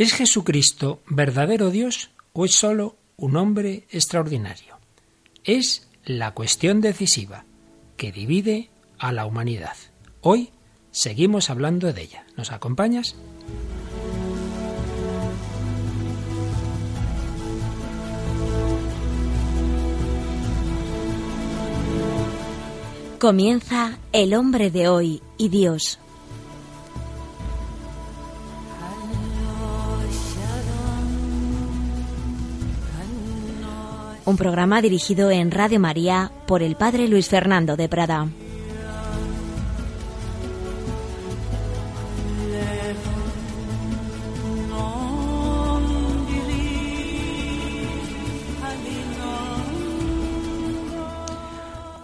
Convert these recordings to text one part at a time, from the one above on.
¿Es Jesucristo verdadero Dios o es solo un hombre extraordinario? Es la cuestión decisiva que divide a la humanidad. Hoy seguimos hablando de ella. ¿Nos acompañas? Comienza El hombre de hoy y Dios. Un programa dirigido en Radio María por el Padre Luis Fernando de Prada.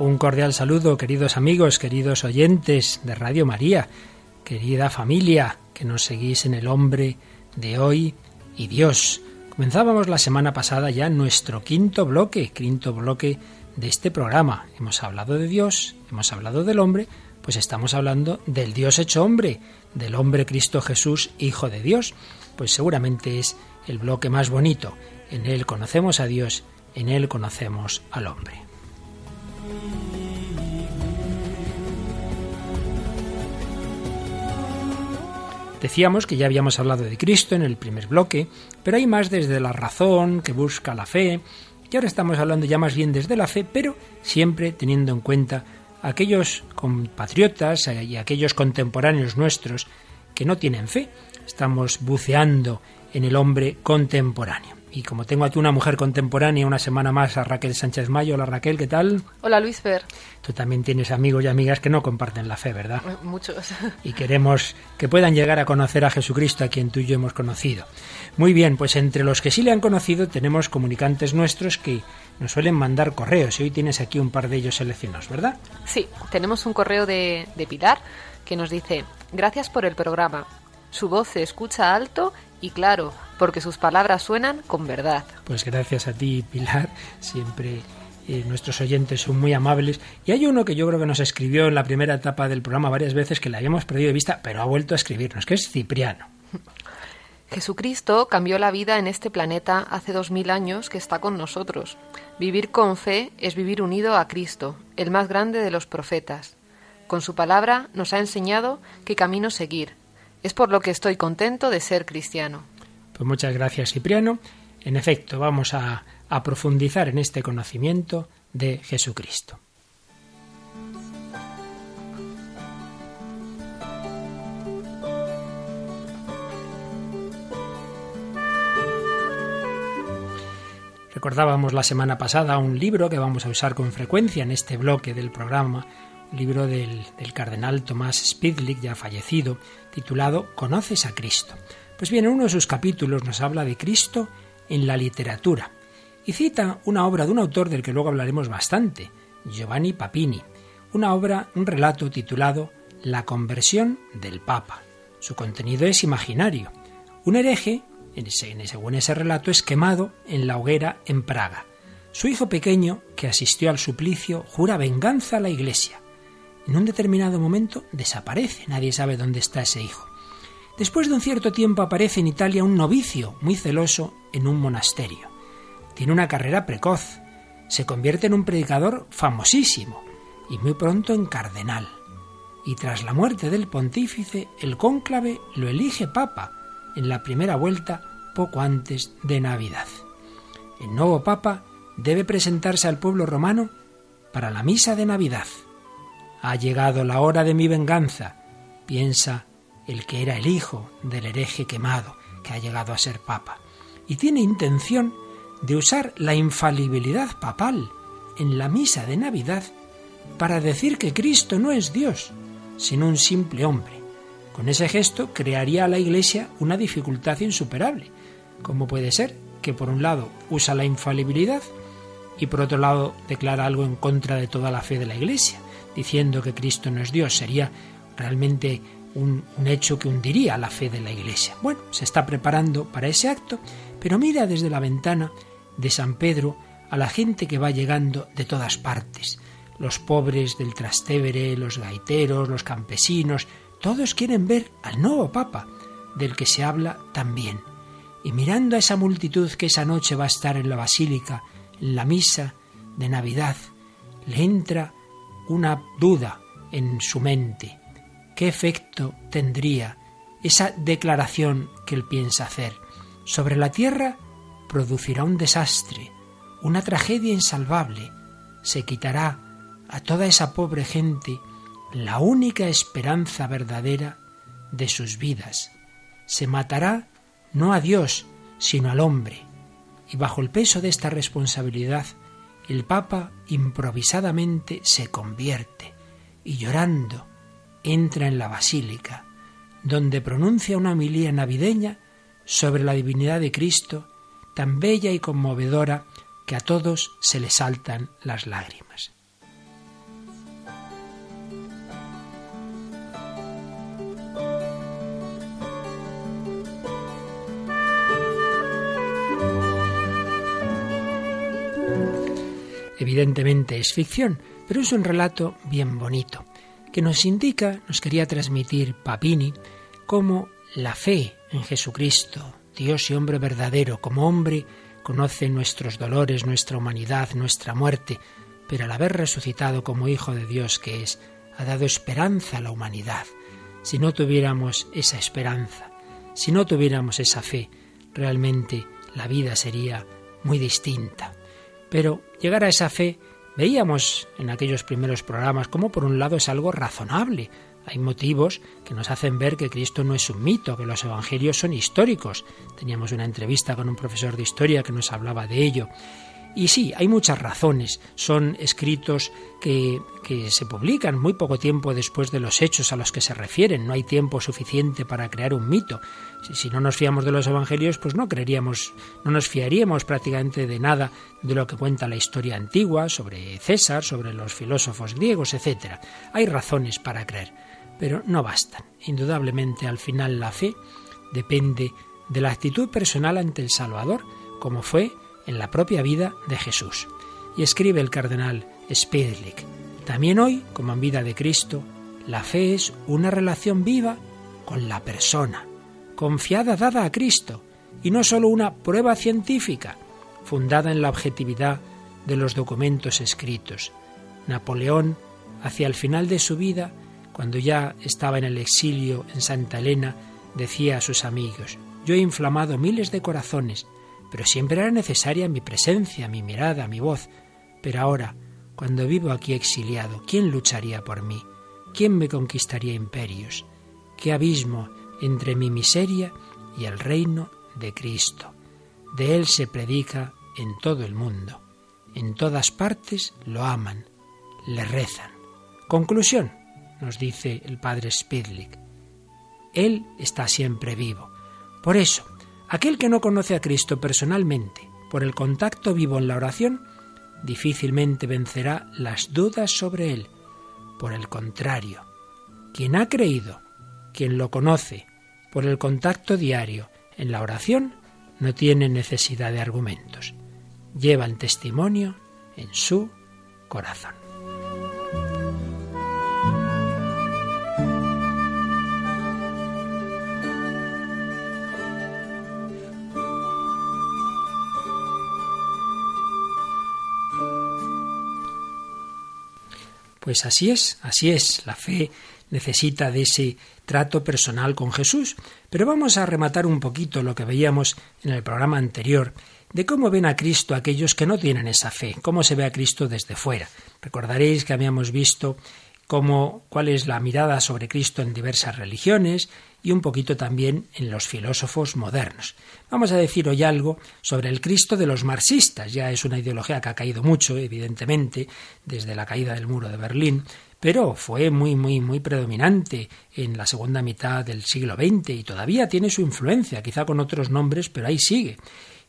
Un cordial saludo, queridos amigos, queridos oyentes de Radio María, querida familia que nos seguís en el hombre de hoy y Dios. Comenzábamos la semana pasada ya nuestro quinto bloque, quinto bloque de este programa. Hemos hablado de Dios, hemos hablado del hombre, pues estamos hablando del Dios hecho hombre, del hombre Cristo Jesús, Hijo de Dios. Pues seguramente es el bloque más bonito. En él conocemos a Dios, en él conocemos al hombre. Decíamos que ya habíamos hablado de Cristo en el primer bloque, pero hay más desde la razón que busca la fe, y ahora estamos hablando ya más bien desde la fe, pero siempre teniendo en cuenta aquellos compatriotas y aquellos contemporáneos nuestros que no tienen fe. Estamos buceando en el hombre contemporáneo. Y como tengo aquí una mujer contemporánea una semana más, a Raquel Sánchez Mayo. Hola Raquel, ¿qué tal? Hola Luis Fer. Tú también tienes amigos y amigas que no comparten la fe, ¿verdad? Eh, muchos. Y queremos que puedan llegar a conocer a Jesucristo, a quien tú y yo hemos conocido. Muy bien, pues entre los que sí le han conocido tenemos comunicantes nuestros que nos suelen mandar correos y hoy tienes aquí un par de ellos seleccionados, ¿verdad? Sí, tenemos un correo de, de Pilar que nos dice, gracias por el programa. Su voz se escucha alto y claro, porque sus palabras suenan con verdad. Pues gracias a ti, Pilar, siempre eh, nuestros oyentes son muy amables. Y hay uno que yo creo que nos escribió en la primera etapa del programa varias veces que le habíamos perdido de vista, pero ha vuelto a escribirnos, que es Cipriano. Jesucristo cambió la vida en este planeta hace dos mil años que está con nosotros. Vivir con fe es vivir unido a Cristo, el más grande de los profetas. Con su palabra nos ha enseñado qué camino seguir, es por lo que estoy contento de ser cristiano. Pues muchas gracias, Cipriano. En efecto, vamos a, a profundizar en este conocimiento de Jesucristo. Recordábamos la semana pasada un libro que vamos a usar con frecuencia en este bloque del programa, libro del, cardenal Tomás Spidlick, ya fallecido, titulado ¿Conoces a Cristo? Pues bien, en uno de sus capítulos nos habla de Cristo en la literatura y cita una obra de un autor del que luego hablaremos bastante, Giovanni Papini, una obra, un relato titulado La conversión del Papa. Su contenido es imaginario. Un hereje, según ese relato, es quemado en la hoguera en Praga. Su hijo pequeño, que asistió al suplicio, jura venganza a la Iglesia en un determinado momento desaparece, nadie sabe dónde está ese hijo. Después de un cierto tiempo aparece en Italia un novicio muy celoso en un monasterio. Tiene una carrera precoz, se convierte en un predicador famosísimo y muy pronto en cardenal. Y tras la muerte del pontífice, el cónclave lo elige papa en la primera vuelta poco antes de Navidad. El nuevo papa debe presentarse al pueblo romano para la misa de Navidad. Ha llegado la hora de mi venganza, piensa el que era el hijo del hereje quemado, que ha llegado a ser papa, y tiene intención de usar la infalibilidad papal en la misa de Navidad para decir que Cristo no es Dios, sino un simple hombre. Con ese gesto crearía a la Iglesia una dificultad insuperable. ¿Cómo puede ser que por un lado usa la infalibilidad y por otro lado declara algo en contra de toda la fe de la Iglesia? Diciendo que Cristo no es Dios. Sería realmente un, hecho que hundiría la fe de la Iglesia. Bueno, se está preparando para ese acto, pero mira desde la ventana de San Pedro a la gente que va llegando de todas partes. Los pobres del Trastevere, los gaiteros, los campesinos, todos quieren ver al nuevo Papa, del que se habla también. y mirando a esa multitud que esa noche va a estar en la basílica, en la misa de Navidad, le entra una duda en su mente. ¿Qué efecto tendría esa declaración que él piensa hacer? Sobre la tierra producirá un desastre, una tragedia insalvable. Se quitará a toda esa pobre gente la única esperanza verdadera de sus vidas. Se matará no a Dios, sino al hombre. Y bajo el peso de esta responsabilidad, el Papa improvisadamente se convierte y llorando entra en la basílica, donde pronuncia una homilía navideña sobre la divinidad de Cristo, tan bella y conmovedora que a todos se le saltan las lágrimas. Evidentemente es ficción, pero es un relato bien bonito, que nos indica, nos quería transmitir Papini, cómo la fe en Jesucristo, Dios y hombre verdadero, como hombre, conoce nuestros dolores, nuestra humanidad, nuestra muerte, pero al haber resucitado como Hijo de Dios que es, ha dado esperanza a la humanidad. Si no tuviéramos esa esperanza, si no tuviéramos esa fe, realmente la vida sería muy distinta. Pero llegar a esa fe veíamos en aquellos primeros programas como por un lado es algo razonable. Hay motivos que nos hacen ver que Cristo no es un mito, que los evangelios son históricos. Teníamos una entrevista con un profesor de historia que nos hablaba de ello. Y sí, hay muchas razones. Son escritos que, que, se publican muy poco tiempo después de los hechos a los que se refieren. No hay tiempo suficiente para crear un mito. Si, si, no nos fiamos de los evangelios, pues no creeríamos, no nos fiaríamos prácticamente de nada de lo que cuenta la historia antigua sobre César, sobre los filósofos griegos, etc. Hay razones para creer, pero no bastan. Indudablemente, al final la fe depende de la actitud personal ante el Salvador, como fue en la propia vida de Jesús. Y escribe el cardenal Spedlick, también hoy, como en vida de Cristo, la fe es una relación viva con la persona, confiada dada a Cristo, y no sólo una prueba científica, fundada en la objetividad de los documentos escritos. Napoleón, hacia el final de su vida, cuando ya estaba en el exilio en Santa Elena, decía a sus amigos, yo he inflamado miles de corazones, pero siempre era necesaria mi presencia, mi mirada, mi voz. Pero ahora, cuando vivo aquí exiliado, ¿quién lucharía por mí? ¿Quién me conquistaría imperios? ¿Qué abismo entre mi miseria y el reino de Cristo? De Él se predica en todo el mundo. En todas partes lo aman, le rezan. Conclusión, nos dice el padre Spidlick. Él está siempre vivo. Por eso, Aquel que no conoce a Cristo personalmente, por el contacto vivo en la oración, difícilmente vencerá las dudas sobre Él. Por el contrario, quien ha creído, quien lo conoce, por el contacto diario en la oración, no tiene necesidad de argumentos. Lleva el testimonio en su corazón. Pues así es, así es, la fe necesita de ese trato personal con Jesús. Pero vamos a rematar un poquito lo que veíamos en el programa anterior, de cómo ven a Cristo aquellos que no tienen esa fe, cómo se ve a Cristo desde fuera. Recordaréis que habíamos visto cómo, cuál es la mirada sobre Cristo en diversas religiones y un poquito también en los filósofos modernos. Vamos a decir hoy algo sobre el Cristo de los marxistas. Ya es una ideología que ha caído mucho, evidentemente, desde la caída del muro de Berlín, pero fue muy, muy, muy predominante en la segunda mitad del siglo XX y todavía tiene su influencia, quizá con otros nombres, pero ahí sigue.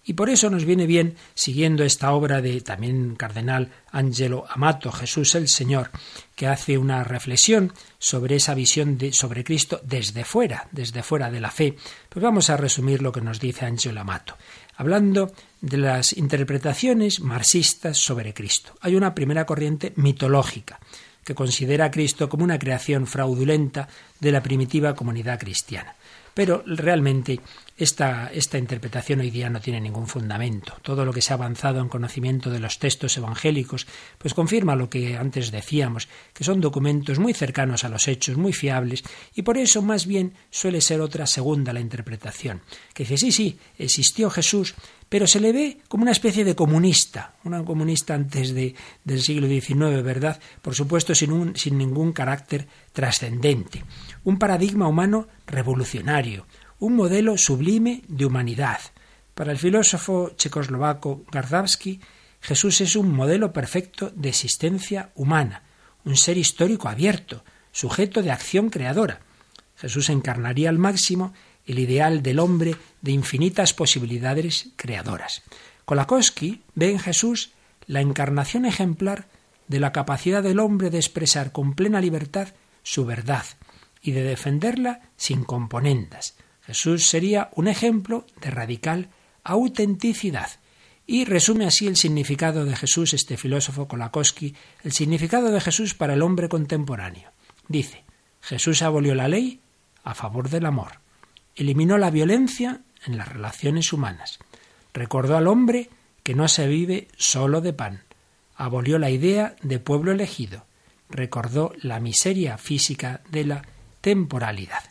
Y por eso nos viene bien, siguiendo esta obra de también cardenal Angelo Amato, Jesús el Señor, que hace una reflexión sobre esa visión sobre Cristo desde fuera, desde fuera de la fe. Pues vamos a resumir lo que nos dice Angelo Amato, hablando de las interpretaciones marxistas sobre Cristo. Hay una primera corriente mitológica que considera a Cristo como una creación fraudulenta de la primitiva comunidad cristiana. Pero realmente esta, esta interpretación hoy día no tiene ningún fundamento. Todo lo que se ha avanzado en conocimiento de los textos evangélicos, pues confirma lo que antes decíamos, que son documentos muy cercanos a los hechos, muy fiables, y por eso más bien suele ser otra segunda la interpretación, que dice, sí, sí, existió Jesús, pero se le ve como una especie de comunista, una comunista antes de, del siglo XIX, ¿verdad? Por supuesto, sin, un, sin ningún carácter trascendente. Un paradigma humano revolucionario, un modelo sublime de humanidad. Para el filósofo checoslovaco Gardavsky, Jesús es un modelo perfecto de existencia humana, un ser histórico abierto, sujeto de acción creadora. Jesús encarnaría al máximo el ideal del hombre de infinitas posibilidades creadoras. Kolakowski ve en Jesús la encarnación ejemplar de la capacidad del hombre de expresar con plena libertad su verdad y de defenderla sin componendas. Jesús sería un ejemplo de radical autenticidad. Y resume así el significado de Jesús, este filósofo Kolakowski, el significado de Jesús para el hombre contemporáneo. Dice, Jesús abolió la ley a favor del amor eliminó la violencia en las relaciones humanas, recordó al hombre que no se vive solo de pan, abolió la idea de pueblo elegido, recordó la miseria física de la temporalidad.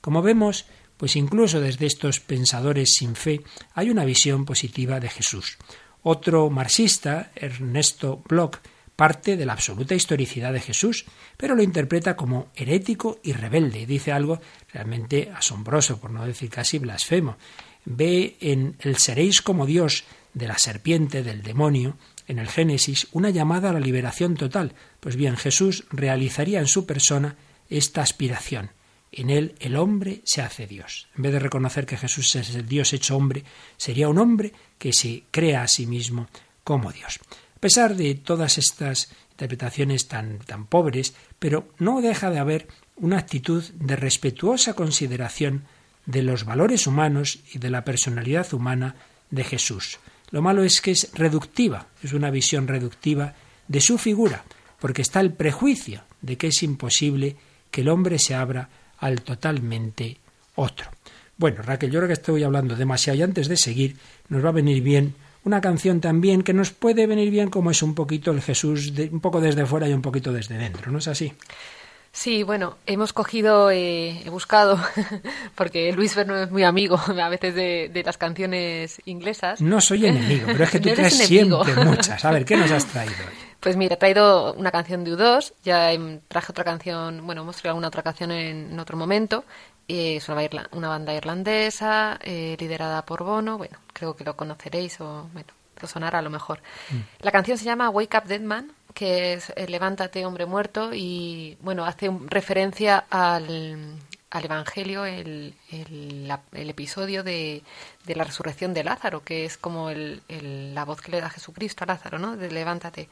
Como vemos, pues incluso desde estos pensadores sin fe hay una visión positiva de Jesús. Otro marxista, Ernesto Bloch, parte de la absoluta historicidad de Jesús, pero lo interpreta como herético y rebelde. Y dice algo realmente asombroso, por no decir casi blasfemo. Ve en el seréis como Dios de la serpiente, del demonio, en el Génesis, una llamada a la liberación total. Pues bien, Jesús realizaría en su persona esta aspiración. En él el hombre se hace Dios. En vez de reconocer que Jesús es el Dios hecho hombre, sería un hombre que se crea a sí mismo como Dios pesar de todas estas interpretaciones tan, tan pobres, pero no deja de haber una actitud de respetuosa consideración de los valores humanos y de la personalidad humana de Jesús. Lo malo es que es reductiva, es una visión reductiva de su figura, porque está el prejuicio de que es imposible que el hombre se abra al totalmente otro. Bueno, Raquel, yo creo que estoy hablando demasiado y antes de seguir nos va a venir bien una canción también que nos puede venir bien como es un poquito el Jesús, de, un poco desde fuera y un poquito desde dentro, ¿no es así? Sí, bueno, hemos cogido, eh, he buscado, porque Luis Verno es muy amigo a veces de, las canciones inglesas. No soy enemigo, pero es que tú traes siempre muchas. A ver, ¿qué nos has traído Pues mira, he traído una canción de U2, ya traje otra canción, bueno, hemos traído alguna otra canción en, otro momento, es una, banda irlandesa eh, liderada por Bono. Bueno, creo que lo conoceréis o bueno, lo sonará a lo mejor. Mm. La canción se llama Wake Up Dead Man, que es eh, Levántate, hombre muerto, y bueno, hace referencia al, al Evangelio, el, el, episodio de, de, la resurrección de Lázaro, que es como el, la voz que le da Jesucristo a Lázaro, ¿no? De levántate.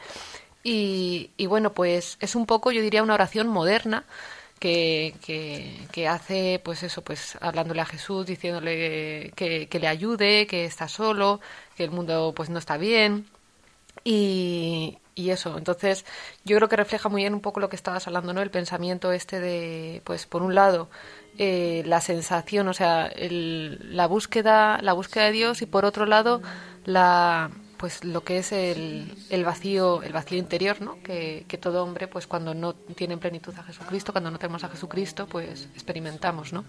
Y, y bueno, pues es un poco, yo diría, una oración moderna que, que, hace, pues eso, pues hablándole a Jesús, diciéndole que, que, le ayude, que está solo, que el mundo pues no está bien. Y, y eso, entonces yo creo que refleja muy bien un poco lo que estabas hablando, ¿no? El pensamiento este de, pues por un lado, eh, la sensación, o sea, el, la búsqueda, la búsqueda de Dios y por otro lado, la, pues lo que es el, el, vacío el vacío interior no que, que, todo hombre pues cuando no tiene en plenitud a Jesucristo cuando no tenemos a Jesucristo pues experimentamos no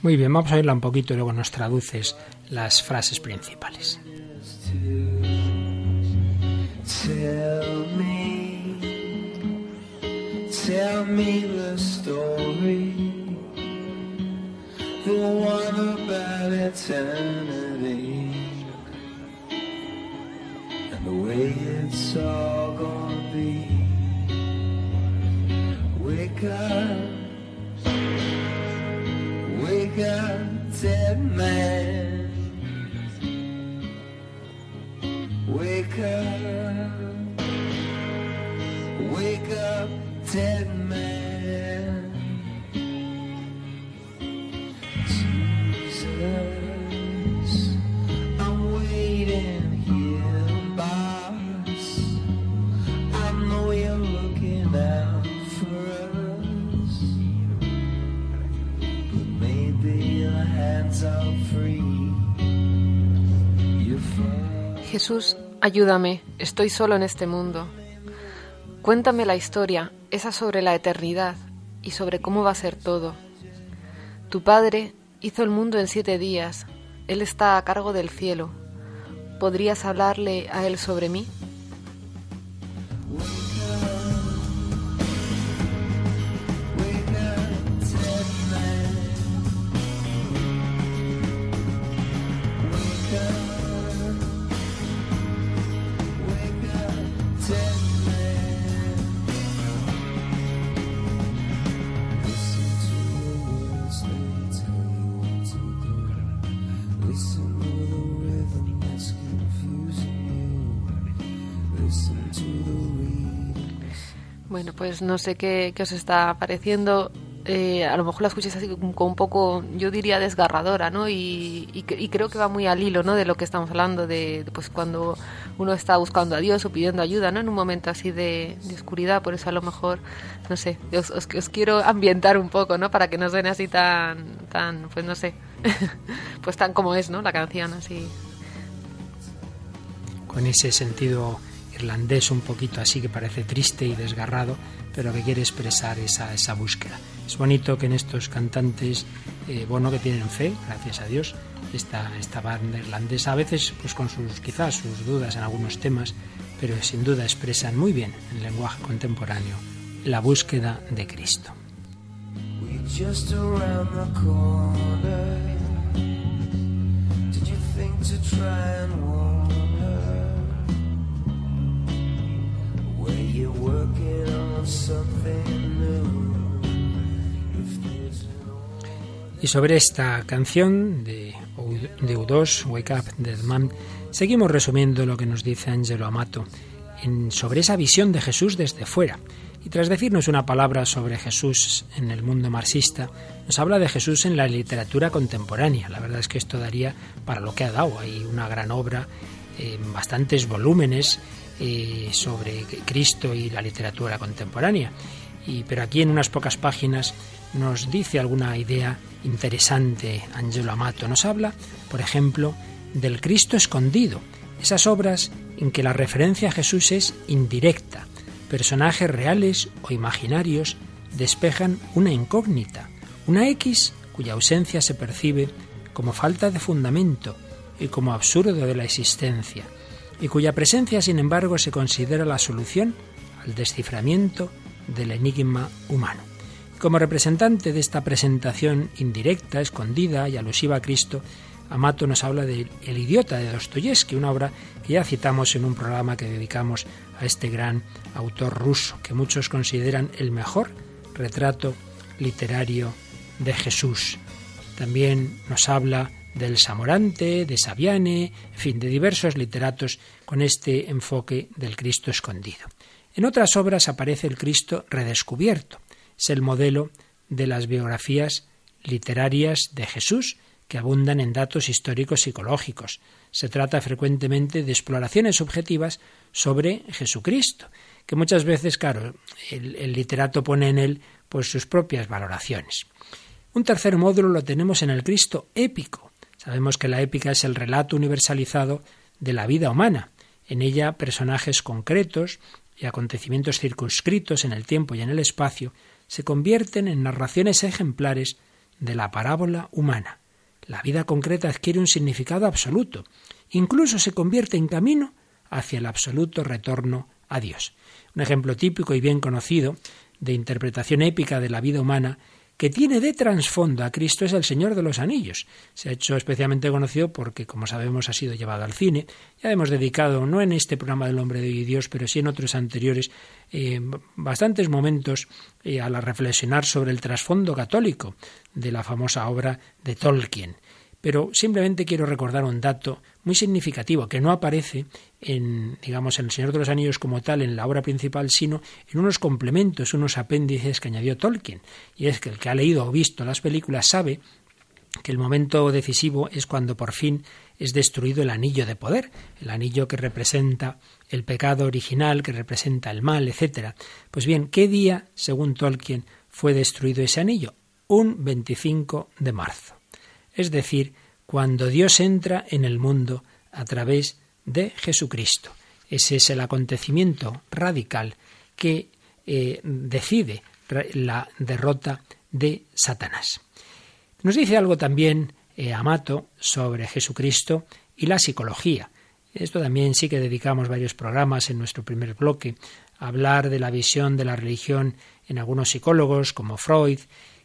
muy bien vamos a oírla un poquito y luego nos traduces las frases principales tell me the story. The one about eternity ayúdame, estoy solo en este mundo. Cuéntame la historia, esa sobre la eternidad y sobre cómo va a ser todo. Tu Padre hizo el mundo en siete días, Él está a cargo del cielo. ¿Podrías hablarle a Él sobre mí? Bueno, pues no sé qué, os está pareciendo. Eh, a lo mejor la escucháis así como un poco, yo diría desgarradora, ¿no? Y, creo que va muy al hilo, ¿no? De lo que estamos hablando, de pues cuando uno está buscando a Dios o pidiendo ayuda, ¿no? En un momento así de, oscuridad, por eso a lo mejor, no sé, os, os, quiero ambientar un poco, ¿no? Para que no suene así tan, tan, pues no sé, pues tan como es, ¿no? La canción, así. Con ese sentido irlandés un poquito así que parece triste y desgarrado, pero que quiere expresar esa, esa búsqueda. Es bonito que en estos cantantes, eh, bueno, que tienen fe, gracias a Dios, esta, esta banda irlandesa, a veces pues con sus quizás sus dudas en algunos temas, pero sin duda expresan muy bien en lenguaje contemporáneo la búsqueda de Cristo. Y sobre esta canción de, de U2, Wake Up Dead Man, seguimos resumiendo lo que nos dice Angelo Amato en, sobre esa visión de Jesús desde fuera. Y tras decirnos una palabra sobre Jesús en el mundo marxista, nos habla de Jesús en la literatura contemporánea. La verdad es que esto daría para lo que ha dado. Hay una gran obra, en bastantes volúmenes eh, sobre Cristo y la literatura contemporánea. Y, pero aquí en unas pocas páginas nos dice alguna idea interesante Angelo Amato. Nos habla, por ejemplo, del Cristo escondido, esas obras en que la referencia a Jesús es indirecta. Personajes reales o imaginarios despejan una incógnita, una X cuya ausencia se percibe como falta de fundamento y como absurdo de la existencia y cuya presencia, sin embargo, se considera la solución al desciframiento del enigma humano. Como representante de esta presentación indirecta, escondida y alusiva a Cristo, Amato nos habla de El idiota de Dostoyevsky, una obra que ya citamos en un programa que dedicamos a este gran autor ruso, que muchos consideran el mejor retrato literario de Jesús. También nos habla del Samorante, de Saviane, en fin, de diversos literatos con este enfoque del Cristo escondido. En otras obras aparece el Cristo redescubierto. Es el modelo de las biografías literarias de Jesús, que abundan en datos históricos psicológicos. Se trata frecuentemente de exploraciones subjetivas sobre Jesucristo, que muchas veces, claro, el, el literato pone en él pues sus propias valoraciones. Un tercer módulo lo tenemos en el Cristo épico, Sabemos que la épica es el relato universalizado de la vida humana. En ella personajes concretos y acontecimientos circunscritos en el tiempo y en el espacio se convierten en narraciones ejemplares de la parábola humana. La vida concreta adquiere un significado absoluto, incluso se convierte en camino hacia el absoluto retorno a Dios. Un ejemplo típico y bien conocido de interpretación épica de la vida humana que tiene de trasfondo a Cristo es El Señor de los Anillos. Se ha hecho especialmente conocido porque, como sabemos, ha sido llevado al cine. Ya hemos dedicado, no en este programa del Hombre de Dios, pero sí en otros anteriores, eh, bastantes momentos eh, a la reflexionar sobre el trasfondo católico de la famosa obra de Tolkien. Pero simplemente quiero recordar un dato muy significativo que no aparece en, digamos, en El Señor de los Anillos como tal, en la obra principal, sino en unos complementos, unos apéndices que añadió Tolkien. Y es que el que ha leído o visto las películas sabe que el momento decisivo es cuando por fin es destruido el anillo de poder, el anillo que representa el pecado original, que representa el mal, etc. Pues bien, ¿qué día, según Tolkien, fue destruido ese anillo? Un 25 de marzo es decir, cuando Dios entra en el mundo a través de Jesucristo. Ese es el acontecimiento radical que eh, decide la derrota de Satanás. Nos dice algo también eh, Amato sobre Jesucristo y la psicología. Esto también sí que dedicamos varios programas en nuestro primer bloque a hablar de la visión de la religión en algunos psicólogos como Freud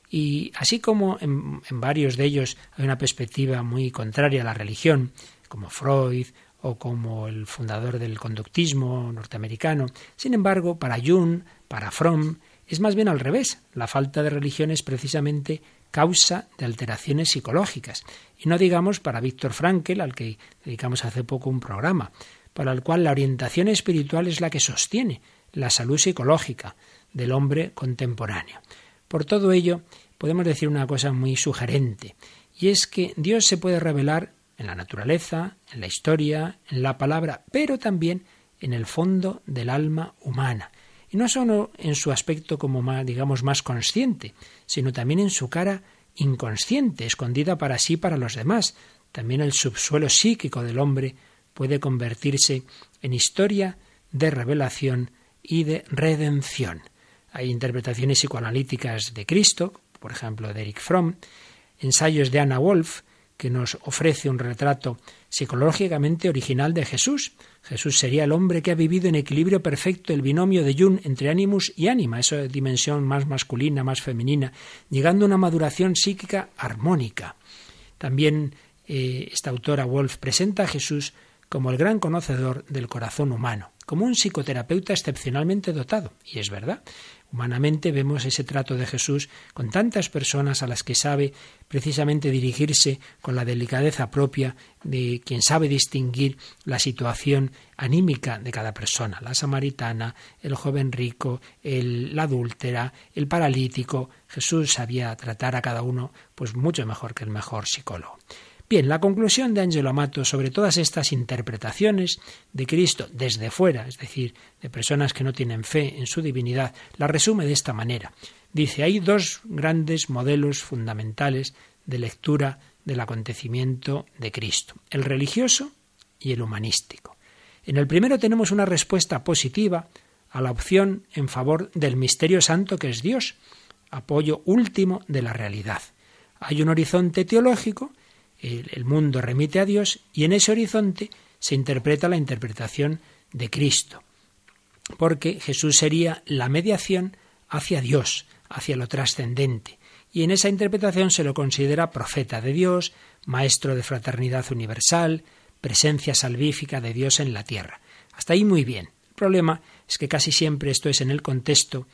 y así como en, varios de ellos hay una perspectiva muy contraria a la religión, como Freud o como el fundador del conductismo norteamericano. Sin embargo, para Jung, para Fromm, es más bien al revés. La falta de religión es precisamente causa de alteraciones psicológicas. Y no digamos para Víctor Frankel, al que dedicamos hace poco un programa, para el cual la orientación espiritual es la que sostiene la salud psicológica del hombre contemporáneo. Por todo ello, podemos decir una cosa muy sugerente, y es que Dios se puede revelar en la naturaleza, en la historia, en la palabra, pero también en el fondo del alma humana. Y no solo en su aspecto como más, digamos, más consciente, sino también en su cara inconsciente, escondida para sí y para los demás. También el subsuelo psíquico del hombre puede convertirse en historia de revelación y de redención. Hay interpretaciones psicoanalíticas de Cristo, por ejemplo, de Eric Fromm, ensayos de Anna Wolf, que nos ofrece un retrato psicológicamente original de Jesús. Jesús sería el hombre que ha vivido en equilibrio perfecto el binomio de Jung entre animus y ánima, esa dimensión más masculina, más femenina, llegando a una maduración psíquica armónica. También eh, esta autora Wolf presenta a Jesús como el gran conocedor del corazón humano, como un psicoterapeuta excepcionalmente dotado. Y es verdad, Humanamente vemos ese trato de Jesús con tantas personas a las que sabe precisamente dirigirse con la delicadeza propia de quien sabe distinguir la situación anímica de cada persona, la samaritana, el joven rico, el, la adúltera, el paralítico. Jesús sabía tratar a cada uno pues mucho mejor que el mejor psicólogo. Bien, la conclusión de Angelo Amato sobre todas estas interpretaciones de Cristo desde fuera, es decir, de personas que no tienen fe en su divinidad, la resume de esta manera. Dice, hay dos grandes modelos fundamentales de lectura del acontecimiento de Cristo, el religioso y el humanístico. En el primero tenemos una respuesta positiva a la opción en favor del misterio santo que es Dios, apoyo último de la realidad. Hay un horizonte teológico el, mundo remite a Dios y en ese horizonte se interpreta la interpretación de Cristo, porque Jesús sería la mediación hacia Dios, hacia lo trascendente, y en esa interpretación se lo considera profeta de Dios, maestro de fraternidad universal, presencia salvífica de Dios en la tierra. Hasta ahí muy bien. El problema es que casi siempre esto es en el contexto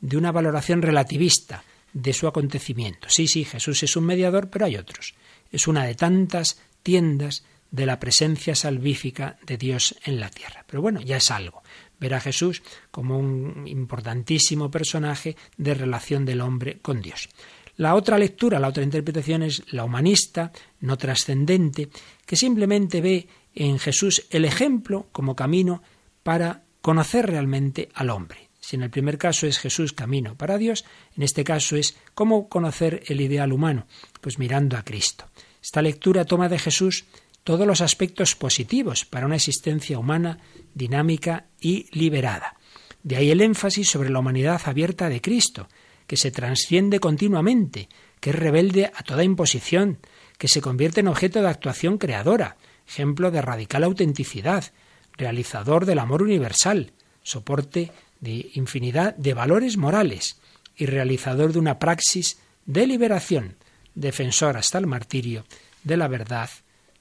de una valoración relativista de su acontecimiento. Sí, sí, Jesús es un mediador, pero hay otros es una de tantas tiendas de la presencia salvífica de Dios en la tierra. Pero bueno, ya es algo. Ver a Jesús como un importantísimo personaje de relación del hombre con Dios. La otra lectura, la otra interpretación es la humanista, no trascendente, que simplemente ve en Jesús el ejemplo como camino para conocer realmente al hombre. Si en el primer caso es Jesús camino para Dios, en este caso es cómo conocer el ideal humano, pues mirando a Cristo. Esta lectura toma de Jesús todos los aspectos positivos para una existencia humana dinámica y liberada. De ahí el énfasis sobre la humanidad abierta de Cristo, que se transciende continuamente, que es rebelde a toda imposición, que se convierte en objeto de actuación creadora, ejemplo de radical autenticidad, realizador del amor universal, soporte de infinidad de valores morales y realizador de una praxis de liberación, defensor hasta el martirio de la verdad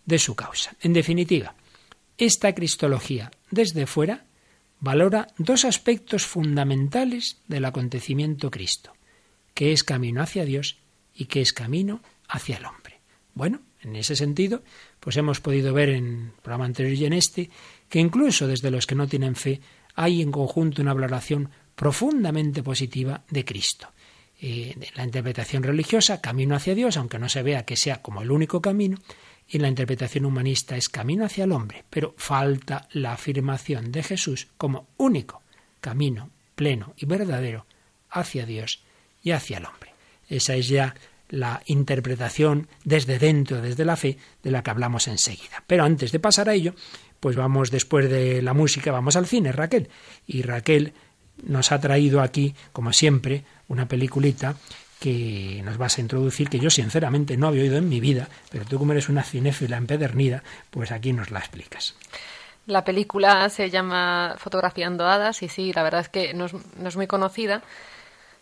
de su causa. En definitiva, esta cristología desde fuera valora dos aspectos fundamentales del acontecimiento Cristo, que es camino hacia Dios y que es camino hacia el hombre. Bueno, en ese sentido, pues hemos podido ver en el programa anterior y en este que incluso desde los que no tienen fe hay en conjunto una valoración profundamente positiva de Cristo. Eh, la interpretación religiosa, camino hacia Dios, aunque no se vea que sea como el único camino, y la interpretación humanista es camino hacia el hombre, pero falta la afirmación de Jesús como único camino pleno y verdadero hacia Dios y hacia el hombre. Esa es ya la interpretación desde dentro, desde la fe, de la que hablamos enseguida. Pero antes de pasar a ello, pues vamos después de la música, vamos al cine, Raquel. Y Raquel nos ha traído aquí, como siempre, una peliculita que nos vas a introducir, que yo sinceramente no había oído en mi vida, pero tú como eres una cinéfila empedernida, pues aquí nos la explicas. La película se llama Fotografiando Hadas y sí, la verdad es que no es, muy conocida.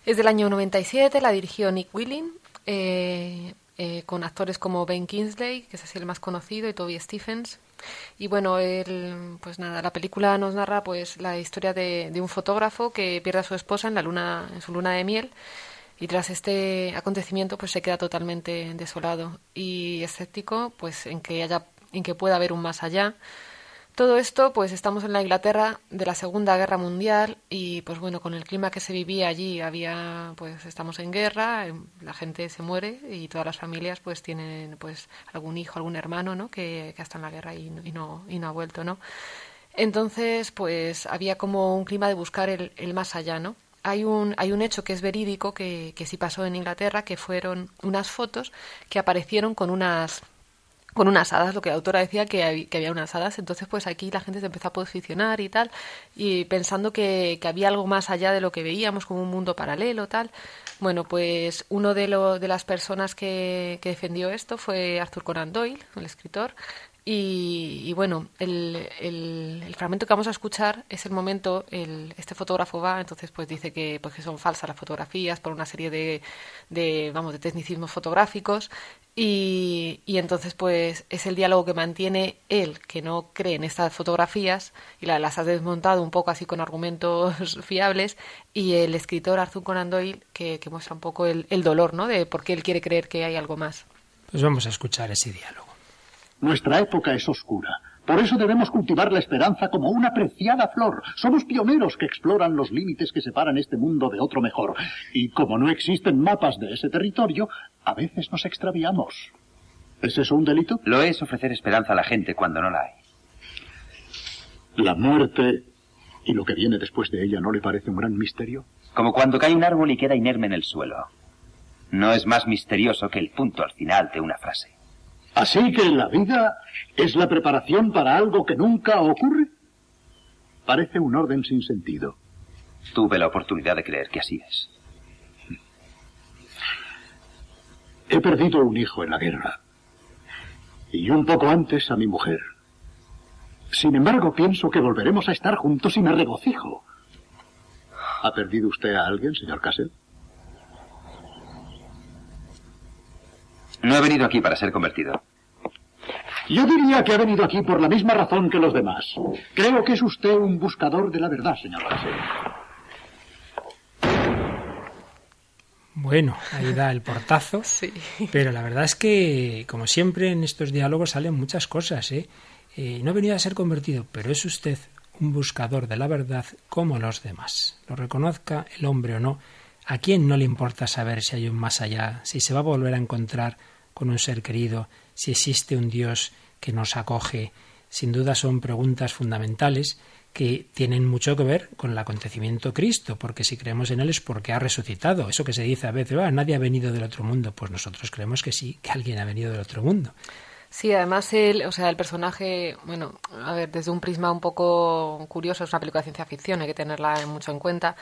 Es del año 97, la dirigió Nick Willing, eh, eh, con actores como Ben Kingsley, que es así el más conocido, y Toby Stephens. Y bueno, el, pues nada, la película nos narra pues la historia de, de, un fotógrafo que pierde a su esposa en la luna, en su luna de miel y tras este acontecimiento pues se queda totalmente desolado. Y escéptico pues en que haya en que pueda haber un más allá todo esto pues estamos en la Inglaterra de la Segunda Guerra Mundial y pues bueno con el clima que se vivía allí había pues estamos en guerra em, la gente se muere y todas las familias pues tienen pues algún hijo algún hermano no que, que en la guerra y, y no y no ha vuelto no entonces pues había como un clima de buscar el, el más allá no hay un, hay un hecho que es verídico, que, que sí pasó en Inglaterra, que fueron unas fotos que aparecieron con unas con unas hadas, lo que la autora decía que, había unas hadas, entonces pues aquí la gente se empezó a posicionar y tal, y pensando que, que, había algo más allá de lo que veíamos, como un mundo paralelo, tal. Bueno, pues uno de, lo, de las personas que, que defendió esto fue Arthur Conan Doyle, el escritor, y, bueno, el, fragmento que vamos a escuchar es el momento, el, este fotógrafo va, entonces pues dice que, pues que son falsas las fotografías por una serie de, de vamos, de tecnicismos fotográficos y, y, entonces pues es el diálogo que mantiene él, que no cree en estas fotografías y las ha desmontado un poco así con argumentos fiables y el escritor Arthur Conan Doyle que, que muestra un poco el, el dolor, ¿no? De por qué él quiere creer que hay algo más. Pues vamos a escuchar ese diálogo. Nuestra época es oscura. Por eso debemos cultivar la esperanza como una preciada flor. Somos pioneros que exploran los límites que separan este mundo de otro mejor. Y como no existen mapas de ese territorio, a veces nos extraviamos. ¿Es eso un delito? Lo es ofrecer esperanza a la gente cuando no la hay. La muerte y lo que viene después de ella no le parece un gran misterio. Como cuando cae un árbol y queda inerme en el suelo. No es más misterioso que el punto al final de una frase. Así que la vida es la preparación para algo que nunca ocurre. Parece un orden sin sentido. Tuve la oportunidad de creer que así es. He perdido un hijo en la guerra. Y un poco antes a mi mujer. Sin embargo, pienso que volveremos a estar juntos y me regocijo. ¿Ha perdido usted a alguien, señor Castle? No he venido aquí para ser convertido. Yo diría que ha venido aquí por la misma razón que los demás. Creo que es usted un buscador de la verdad, señor Russell. Bueno, ahí da el portazo. Sí. Pero la verdad es que, como siempre, en estos diálogos salen muchas cosas. ¿eh? ¿eh? no he venido a ser convertido, pero es usted un buscador de la verdad como los demás. Lo reconozca el hombre o no. ¿A quién no le importa saber si hay un más allá, si se va a volver a encontrar con un ser querido, si existe un Dios que nos acoge, sin duda son preguntas fundamentales que tienen mucho que ver con el acontecimiento Cristo, porque si creemos en Él es porque ha resucitado. Eso que se dice a veces, ah, nadie ha venido del otro mundo, pues nosotros creemos que sí, que alguien ha venido del otro mundo. Sí, además el, o sea, el personaje, bueno, a ver, desde un prisma un poco curioso, es una película de ciencia ficción, hay que tenerla mucho en cuenta,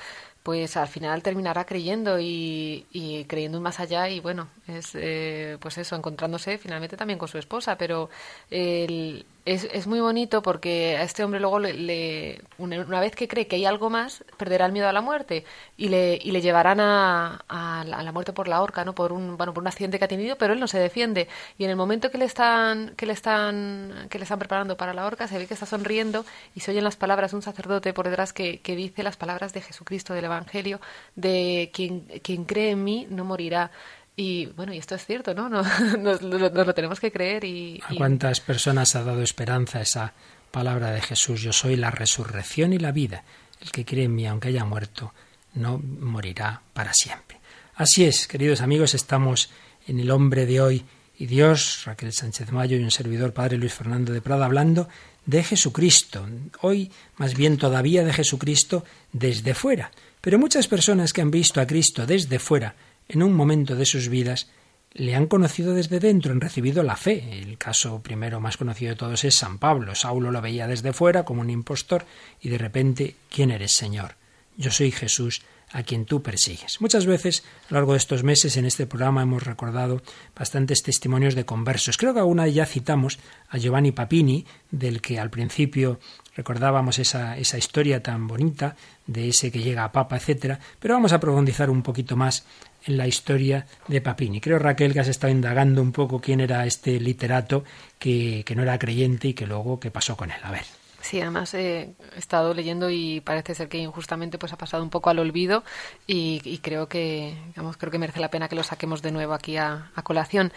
pues al final terminará creyendo y, y creyendo más allá y bueno, es eh, pues eso, encontrándose finalmente también con su esposa, pero el, es, es, muy bonito porque a este hombre luego le, una, vez que cree que hay algo más, perderá el miedo a la muerte y le, y le llevarán a, a, la, muerte por la horca, ¿no? Por un, bueno, por un accidente que ha tenido, pero él no se defiende. Y en el momento que le están, que le están, que le están preparando para la horca, se ve que está sonriendo y se oyen las palabras de un sacerdote por detrás que, que dice las palabras de Jesucristo del Evangelio, de quien, quien cree en mí no morirá. Y bueno, y esto es cierto, ¿no? Nos, nos, nos lo tenemos que creer y, ¿A cuántas personas ha dado esperanza esa palabra de Jesús? Yo soy la resurrección y la vida. El que cree en mí, aunque haya muerto, no morirá para siempre. Así es, queridos amigos, estamos en el hombre de hoy y Dios, Raquel Sánchez Mayo y un servidor Padre Luis Fernando de Prada, hablando de Jesucristo. Hoy, más bien todavía de Jesucristo desde fuera. Pero muchas personas que han visto a Cristo desde fuera, en un momento de sus vidas, le han conocido desde dentro, han recibido la fe. El caso primero más conocido de todos es San Pablo. Saulo lo veía desde fuera como un impostor y de repente, ¿quién eres, Señor? Yo soy Jesús a quien tú persigues. Muchas veces a lo largo de estos meses en este programa hemos recordado bastantes testimonios de conversos. Creo que alguna ya citamos a Giovanni Papini, del que al principio recordábamos esa, esa historia tan bonita de ese que llega a papa, etcétera, pero vamos a profundizar un poquito más en la historia de Papini. Creo, Raquel, que has estado indagando un poco quién era este literato que, que no era creyente y que luego qué pasó con él. A ver. Sí, además he estado leyendo y parece ser que injustamente pues ha pasado un poco al olvido y, creo que digamos, creo que merece la pena que lo saquemos de nuevo aquí a, a colación.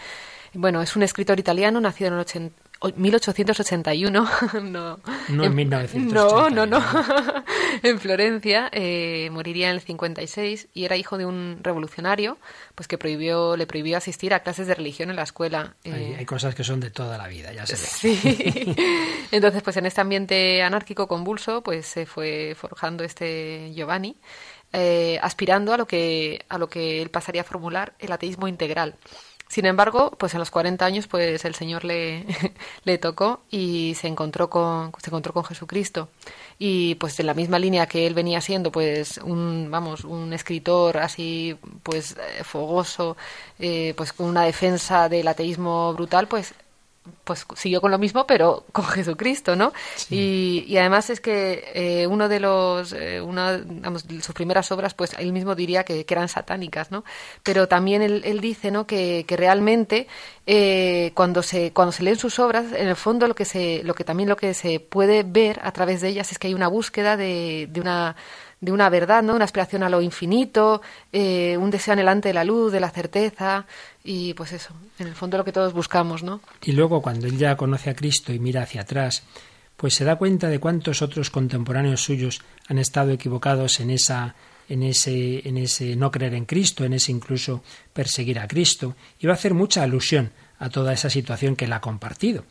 Bueno, es un escritor italiano nacido en el 80, 1881, no, no en 1981. No, no, no. en Florencia eh, moriría en el 56 y era hijo de un revolucionario, pues que prohibió, le prohibió asistir a clases de religión en la escuela. Hay, eh, cosas que son de toda la vida, ya se ve. Sí. Entonces, pues en este ambiente anárquico convulso, pues se fue forjando este Giovanni, eh, aspirando a lo que a lo que él pasaría a formular el ateísmo integral. Sin embargo, pues en los 40 años, pues el Señor le, le tocó y se encontró con, se encontró con Jesucristo. Y pues en la misma línea que él venía siendo, pues un, vamos, un escritor así, pues eh, fogoso, eh, pues con una defensa del ateísmo brutal, pues pues siguió con lo mismo, pero con Jesucristo, ¿no? Y, además es que eh, uno de los, eh, una, sus primeras obras, pues él mismo diría que, eran satánicas, ¿no? Pero también él, dice, ¿no? Que, realmente eh, cuando se cuando se leen sus obras, en el fondo lo que se, lo que también lo que se puede ver a través de ellas es que hay una búsqueda de, de una de una verdad, ¿no? Una aspiración a lo infinito, un deseo anhelante de la luz, de la certeza, y pues eso, en el fondo lo que todos buscamos, ¿no? Y luego cuando él ya conoce a Cristo y mira hacia atrás, pues se da cuenta de cuántos otros contemporáneos suyos han estado equivocados en esa en ese en ese no creer en Cristo, en ese incluso perseguir a Cristo, y va a hacer mucha alusión a toda esa situación que él ha compartido.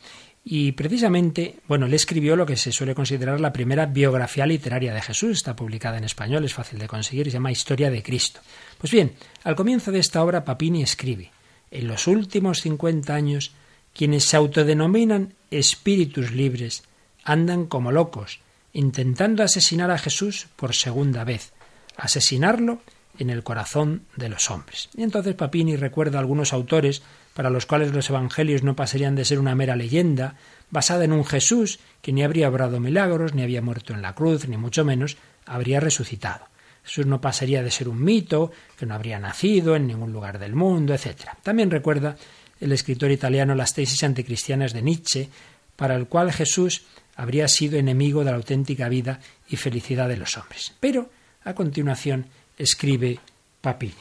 Y precisamente, bueno, él escribió lo que se suele considerar la primera biografía literaria de Jesús, está publicada en español, es fácil de conseguir, se llama Historia de Cristo. Pues bien, al comienzo de esta obra Papini escribe en los últimos cincuenta años, quienes se autodenominan espíritus libres andan como locos, intentando asesinar a Jesús por segunda vez, asesinarlo en el corazón de los hombres. Y entonces Papini recuerda a algunos autores para los cuales los evangelios no pasarían de ser una mera leyenda, basada en un Jesús que ni habría obrado milagros, ni había muerto en la cruz, ni mucho menos habría resucitado. Jesús no pasaría de ser un mito, que no habría nacido en ningún lugar del mundo, etc. También recuerda el escritor italiano las tesis anticristianas de Nietzsche, para el cual Jesús habría sido enemigo de la auténtica vida y felicidad de los hombres. Pero, a continuación, escribe Papini.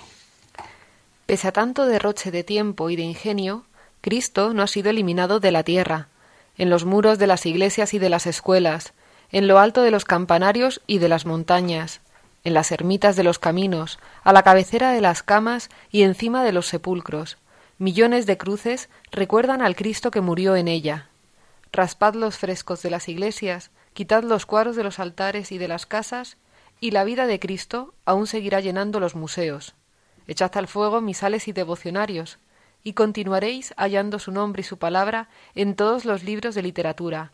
Pese a tanto derroche de tiempo y de ingenio, Cristo no ha sido eliminado de la tierra, en los muros de las iglesias y de las escuelas, en lo alto de los campanarios y de las montañas, en las ermitas de los caminos, a la cabecera de las camas y encima de los sepulcros. Millones de cruces recuerdan al Cristo que murió en ella. Raspad los frescos de las iglesias, quitad los cuadros de los altares y de las casas, y la vida de Cristo aún seguirá llenando los museos. Echad al fuego misales y devocionarios, y continuaréis hallando su nombre y su palabra en todos los libros de literatura.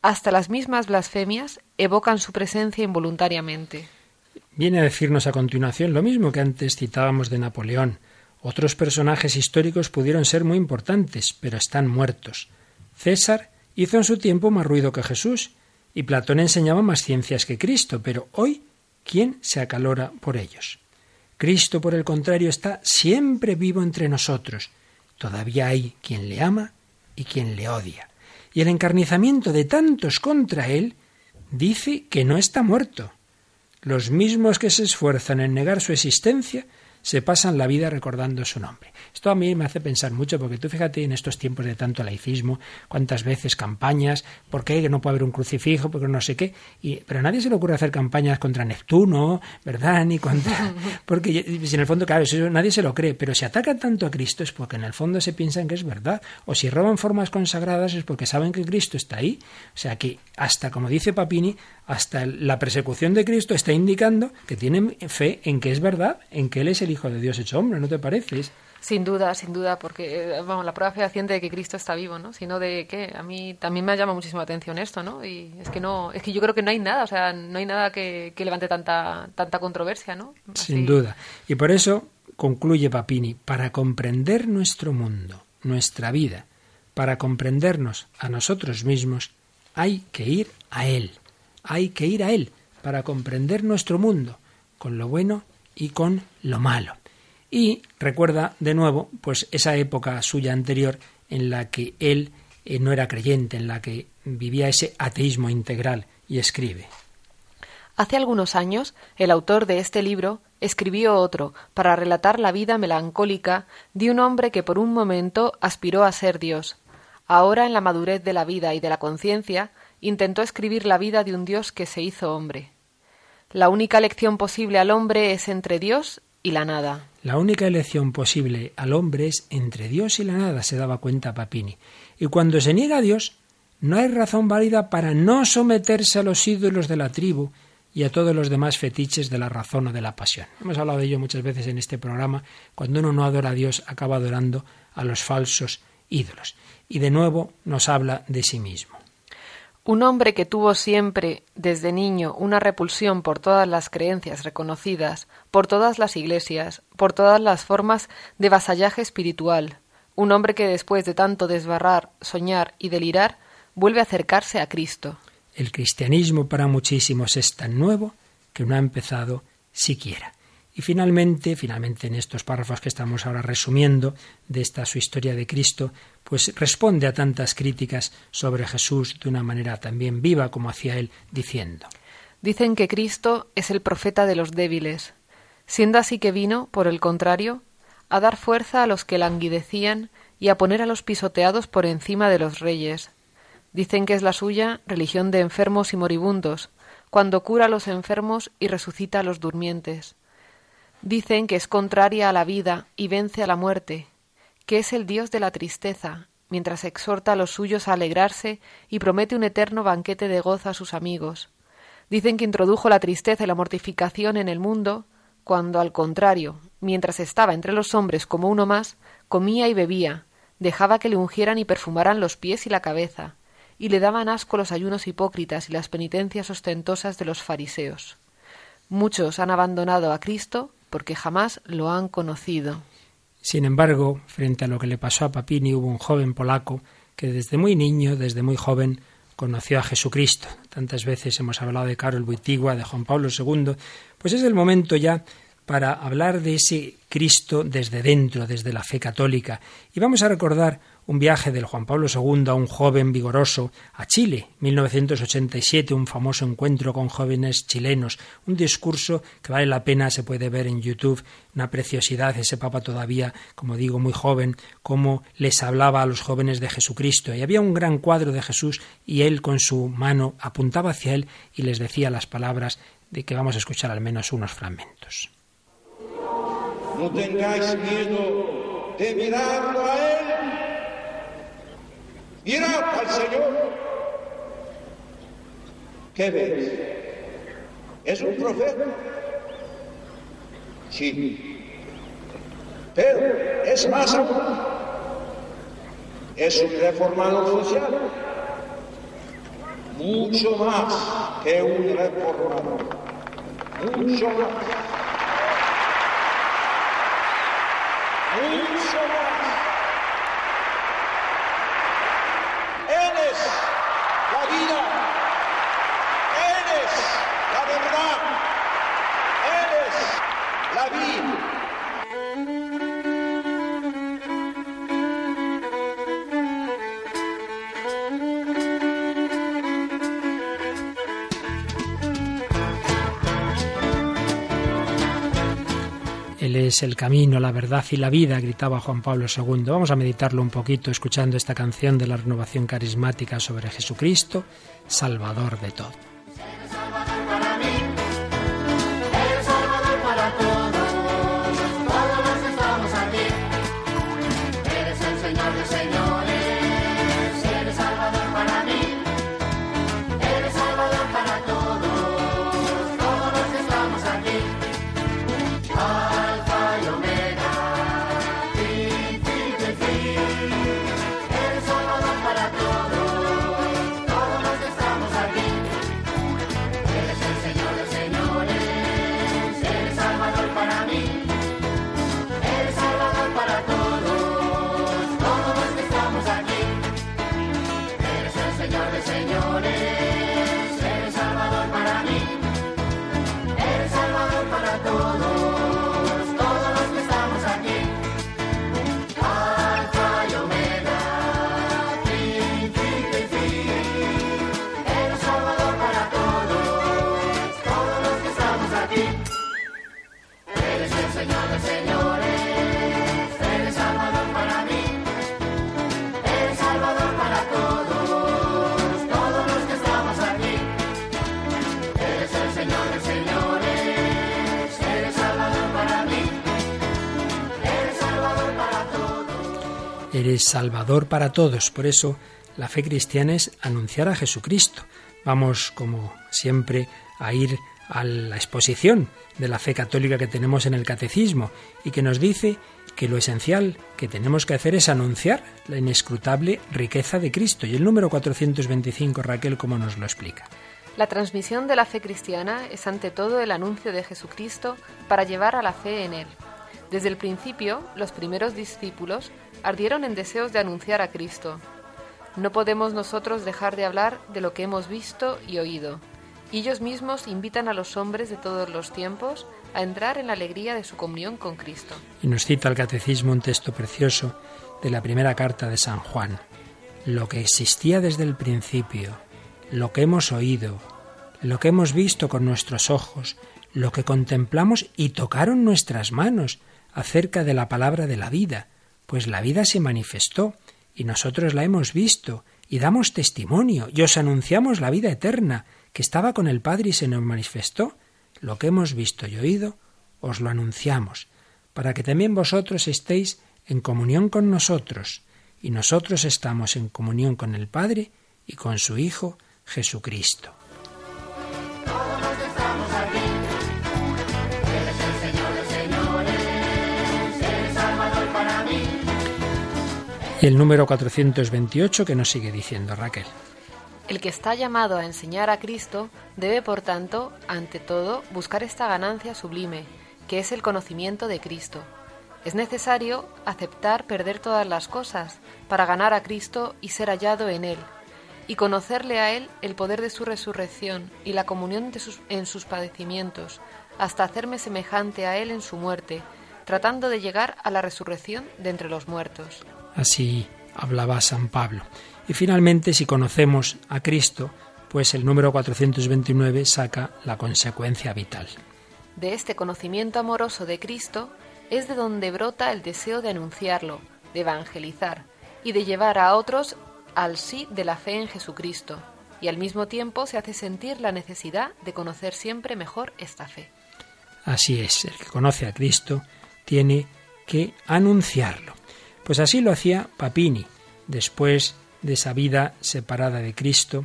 Hasta las mismas blasfemias evocan su presencia involuntariamente. Viene a decirnos a continuación lo mismo que antes citábamos de Napoleón. Otros personajes históricos pudieron ser muy importantes, pero están muertos. César hizo en su tiempo más ruido que Jesús, y Platón enseñaba más ciencias que Cristo, pero hoy, ¿quién se acalora por ellos? Cristo, por el contrario, está siempre vivo entre nosotros. Todavía hay quien le ama y quien le odia. Y el encarnizamiento de tantos contra él dice que no está muerto, los mismos que se esfuerzan en negar su existencia se pasan la vida recordando su nombre. Esto a mí me hace pensar mucho, porque tú fíjate en estos tiempos de tanto laicismo, cuántas veces campañas, ¿por qué no puede haber un crucifijo? Porque no sé qué. Y, pero a nadie se le ocurre hacer campañas contra Neptuno, ¿verdad? Ni contra. Porque en el fondo, claro, eso nadie se lo cree, pero si atacan tanto a Cristo es porque en el fondo se piensan que es verdad. O si roban formas consagradas es porque saben que Cristo está ahí. O sea que hasta, como dice Papini, hasta la persecución de Cristo está indicando que tienen fe en que es verdad, en que Él es el Hijo de Dios hecho hombre, ¿no te parece? Sin duda, sin duda, porque vamos, la prueba fehaciente de que Cristo está vivo, ¿no? Sino de que a mí también me llama muchísima atención esto, ¿no? Y es que no, es que yo creo que no hay nada, o sea, no hay nada que, levante tanta, tanta controversia, ¿no? Sin duda. Y por eso concluye Papini, para comprender nuestro mundo, nuestra vida, para comprendernos a nosotros mismos, hay que ir a Él, hay que ir a Él para comprender nuestro mundo, con lo bueno y con lo malo. Y recuerda de nuevo, pues esa época suya anterior en la que él eh, no era creyente, en la que vivía ese ateísmo integral y escribe. Hace algunos años, el autor de este libro escribió otro para relatar la vida melancólica de un hombre que por un momento aspiró a ser Dios. Ahora, en la madurez de la vida y de la conciencia, intentó escribir la vida de un Dios que se hizo hombre. La única elección posible al hombre es entre Dios y la nada. La única elección posible al hombre es entre Dios y la nada, se daba cuenta Papini. Y cuando se niega a Dios, no hay razón válida para no someterse a los ídolos de la tribu y a todos los demás fetiches de la razón o de la pasión. Hemos hablado de ello muchas veces en este programa. Cuando uno no adora a Dios, acaba adorando a los falsos ídolos. Y de nuevo nos habla de sí mismo. Un hombre que tuvo siempre, desde niño, una repulsión por todas las creencias reconocidas, por todas las iglesias, por todas las formas de vasallaje espiritual. Un hombre que después de tanto desbarrar, soñar y delirar, vuelve a acercarse a Cristo. El cristianismo para muchísimos es tan nuevo que no ha empezado siquiera. Y finalmente, finalmente en estos párrafos que estamos ahora resumiendo de esta su historia de Cristo, pues responde a tantas críticas sobre Jesús de una manera también viva como hacía él diciendo. Dicen que Cristo es el profeta de los débiles, siendo así que vino, por el contrario, a dar fuerza a los que languidecían y a poner a los pisoteados por encima de los reyes. Dicen que es la suya religión de enfermos y moribundos, cuando cura a los enfermos y resucita a los durmientes Dicen que es contraria a la vida y vence a la muerte, que es el Dios de la tristeza, mientras exhorta a los suyos a alegrarse y promete un eterno banquete de gozo a sus amigos. Dicen que introdujo la tristeza y la mortificación en el mundo, cuando al contrario, mientras estaba entre los hombres como uno más, comía y bebía, dejaba que le ungieran y perfumaran los pies y la cabeza, y le daban asco los ayunos hipócritas y las penitencias ostentosas de los fariseos. Muchos han abandonado a Cristo porque jamás lo han conocido. Sin embargo, frente a lo que le pasó a Papini, hubo un joven polaco que desde muy niño, desde muy joven, conoció a Jesucristo. Tantas veces hemos hablado de Karol Wojtyła, de Juan Pablo II, pues es el momento ya para hablar de ese Cristo desde dentro, desde la fe católica. Y vamos a recordar un viaje del Juan Pablo II a un joven vigoroso a Chile, 1987, un famoso encuentro con jóvenes chilenos, un discurso que vale la pena, se puede ver en YouTube, una preciosidad, ese papa todavía, como digo, muy joven, cómo les hablaba a los jóvenes de Jesucristo. Y había un gran cuadro de Jesús y él con su mano apuntaba hacia él y les decía las palabras de que vamos a escuchar al menos unos fragmentos. No tengáis miedo de mirarlo a él Mirad al Señor. ¿Qué ves? ¿Es un profeta? Sí. Pero es más. Es un reformador social. Mucho más que un reformador. Mucho más. El camino, la verdad y la vida, gritaba Juan Pablo II. Vamos a meditarlo un poquito escuchando esta canción de la renovación carismática sobre Jesucristo, Salvador de todo. Salvador para todos. Por eso la fe cristiana es anunciar a Jesucristo. Vamos, como siempre, a ir a la exposición de la fe católica que tenemos en el catecismo y que nos dice que lo esencial que tenemos que hacer es anunciar la inescrutable riqueza de Cristo. Y el número 425, Raquel, ¿cómo nos lo explica? La transmisión de la fe cristiana es ante todo el anuncio de Jesucristo para llevar a la fe en Él. Desde el principio, los primeros discípulos ardieron en deseos de anunciar a Cristo. No podemos nosotros dejar de hablar de lo que hemos visto y oído. Ellos mismos invitan a los hombres de todos los tiempos a entrar en la alegría de su comunión con Cristo. Y nos cita el Catecismo un texto precioso de la primera carta de San Juan. Lo que existía desde el principio, lo que hemos oído, lo que hemos visto con nuestros ojos, lo que contemplamos y tocaron nuestras manos acerca de la palabra de la vida, pues la vida se manifestó y nosotros la hemos visto y damos testimonio y os anunciamos la vida eterna que estaba con el Padre y se nos manifestó lo que hemos visto y oído, os lo anunciamos, para que también vosotros estéis en comunión con nosotros, y nosotros estamos en comunión con el Padre y con su Hijo Jesucristo. El número 428 que nos sigue diciendo Raquel. El que está llamado a enseñar a Cristo debe, por tanto, ante todo, buscar esta ganancia sublime, que es el conocimiento de Cristo. Es necesario aceptar perder todas las cosas para ganar a Cristo y ser hallado en Él, y conocerle a Él el poder de su resurrección y la comunión en sus padecimientos, hasta hacerme semejante a Él en su muerte, tratando de llegar a la resurrección de entre los muertos. Así hablaba San Pablo. Y finalmente, si conocemos a Cristo, pues el número 429 saca la consecuencia vital. De este conocimiento amoroso de Cristo es de donde brota el deseo de anunciarlo, de evangelizar y de llevar a otros al sí de la fe en Jesucristo, y al mismo tiempo se hace sentir la necesidad de conocer siempre mejor esta fe. Así es, el que conoce a Cristo tiene que anunciarlo. Pues así lo hacía Papini. Después de esa vida separada de Cristo,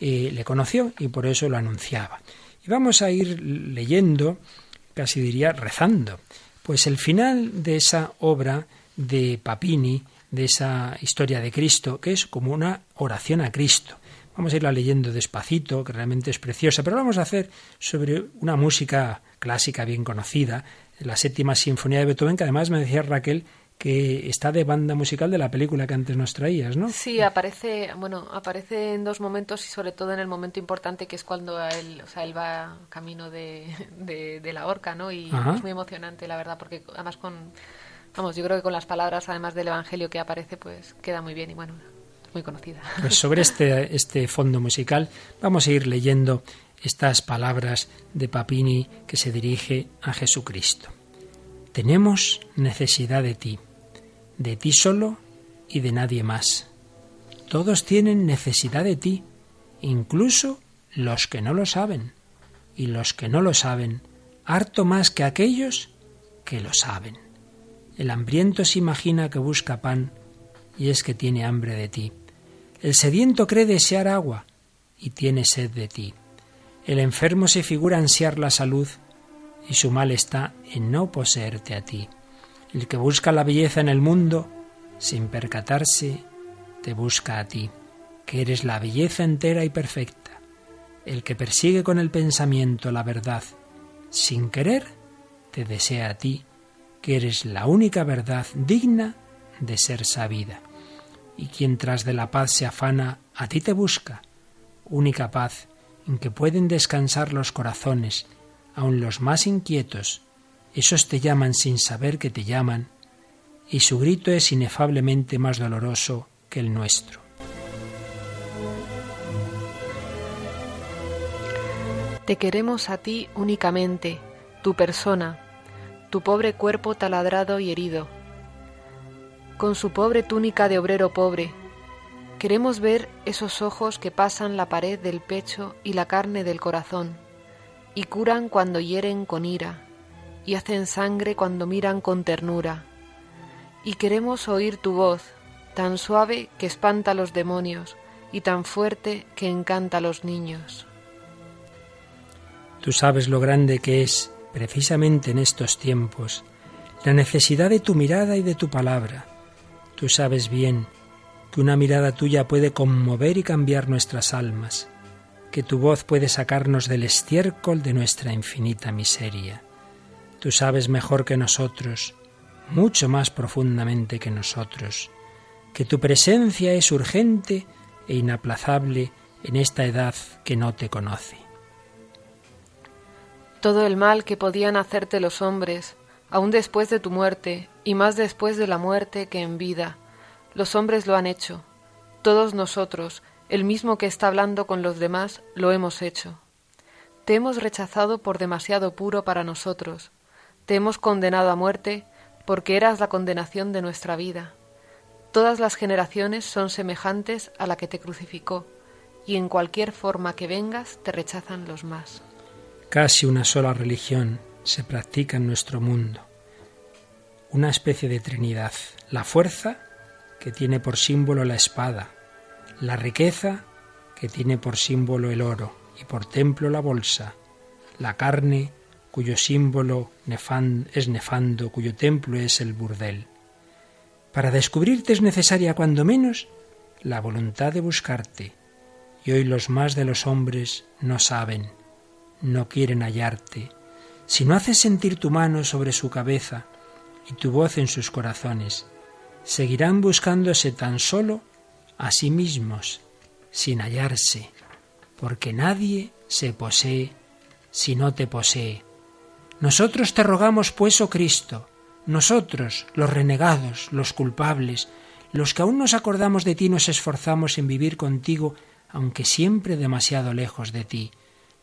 eh, le conoció y por eso lo anunciaba. Y vamos a ir leyendo, casi diría rezando, pues el final de esa obra de Papini, de esa historia de Cristo, que es como una oración a Cristo. Vamos a irla leyendo despacito, que realmente es preciosa, pero lo vamos a hacer sobre una música clásica bien conocida, la séptima sinfonía de Beethoven, que además me decía Raquel que está de banda musical de la película que antes nos traías, ¿no? Sí, aparece, bueno, aparece en dos momentos y sobre todo en el momento importante que es cuando él, o sea, él va camino de, de, la horca, ¿no? Y es muy emocionante, la verdad, porque además con, vamos, yo creo que con las palabras, además del Evangelio que aparece, pues queda muy bien y bueno, muy conocida. Pues sobre este, este fondo musical vamos a ir leyendo estas palabras de Papini que se dirige a Jesucristo. Tenemos necesidad de ti de ti solo y de nadie más. Todos tienen necesidad de ti, incluso los que no lo saben, y los que no lo saben, harto más que aquellos que lo saben. El hambriento se imagina que busca pan, y es que tiene hambre de ti. El sediento cree desear agua, y tiene sed de ti. El enfermo se figura ansiar la salud, y su mal está en no poseerte a ti. El que busca la belleza en el mundo, sin percatarse, te busca a ti, que eres la belleza entera y perfecta. El que persigue con el pensamiento la verdad, sin querer, te desea a ti, que eres la única verdad digna de ser sabida. Y quien tras de la paz se afana, a ti te busca, única paz en que pueden descansar los corazones, aun los más inquietos, esos te llaman sin saber que te llaman, y su grito es inefablemente más doloroso que el nuestro. Te queremos a ti únicamente, tu persona, tu pobre cuerpo taladrado y herido, con su pobre túnica de obrero pobre. Queremos ver esos ojos que pasan la pared del pecho y la carne del corazón, y curan cuando hieren con ira, y hacen sangre cuando miran con ternura. Y queremos oír tu voz, tan suave que espanta a los demonios y tan fuerte que encanta a los niños. Tú sabes lo grande que es, precisamente en estos tiempos, la necesidad de tu mirada y de tu palabra. Tú sabes bien que una mirada tuya puede conmover y cambiar nuestras almas, que tu voz puede sacarnos del estiércol de nuestra infinita miseria. Tú sabes mejor que nosotros, mucho más profundamente que nosotros, que tu presencia es urgente e inaplazable en esta edad que no te conoce. Todo el mal que podían hacerte los hombres, aun después de tu muerte, y más después de la muerte que en vida, los hombres lo han hecho. Todos nosotros, el mismo que está hablando con los demás, lo hemos hecho. Te hemos rechazado por demasiado puro para nosotros. Te hemos condenado a muerte porque eras la condenación de nuestra vida. Todas las generaciones son semejantes a la que te crucificó, y en cualquier forma que vengas te rechazan los más. Casi una sola religión se practica en nuestro mundo, una especie de trinidad, la fuerza, que tiene por símbolo la espada, la riqueza, que tiene por símbolo el oro. Y por templo la bolsa, la carne, cuyo símbolo es nefando, cuyo templo es el burdel. Para descubrirte es necesaria, cuando menos, la voluntad de buscarte, y hoy los más de los hombres no saben, no quieren hallarte. Si no haces sentir tu mano sobre su cabeza y tu voz en sus corazones, seguirán buscándose tan solo a sí mismos, sin hallarse, porque nadie se posee si no te posee. Nosotros te rogamos, pues, oh Cristo, nosotros, los renegados, los culpables, los que aún nos acordamos de ti, nos esforzamos en vivir contigo, aunque siempre demasiado lejos de ti.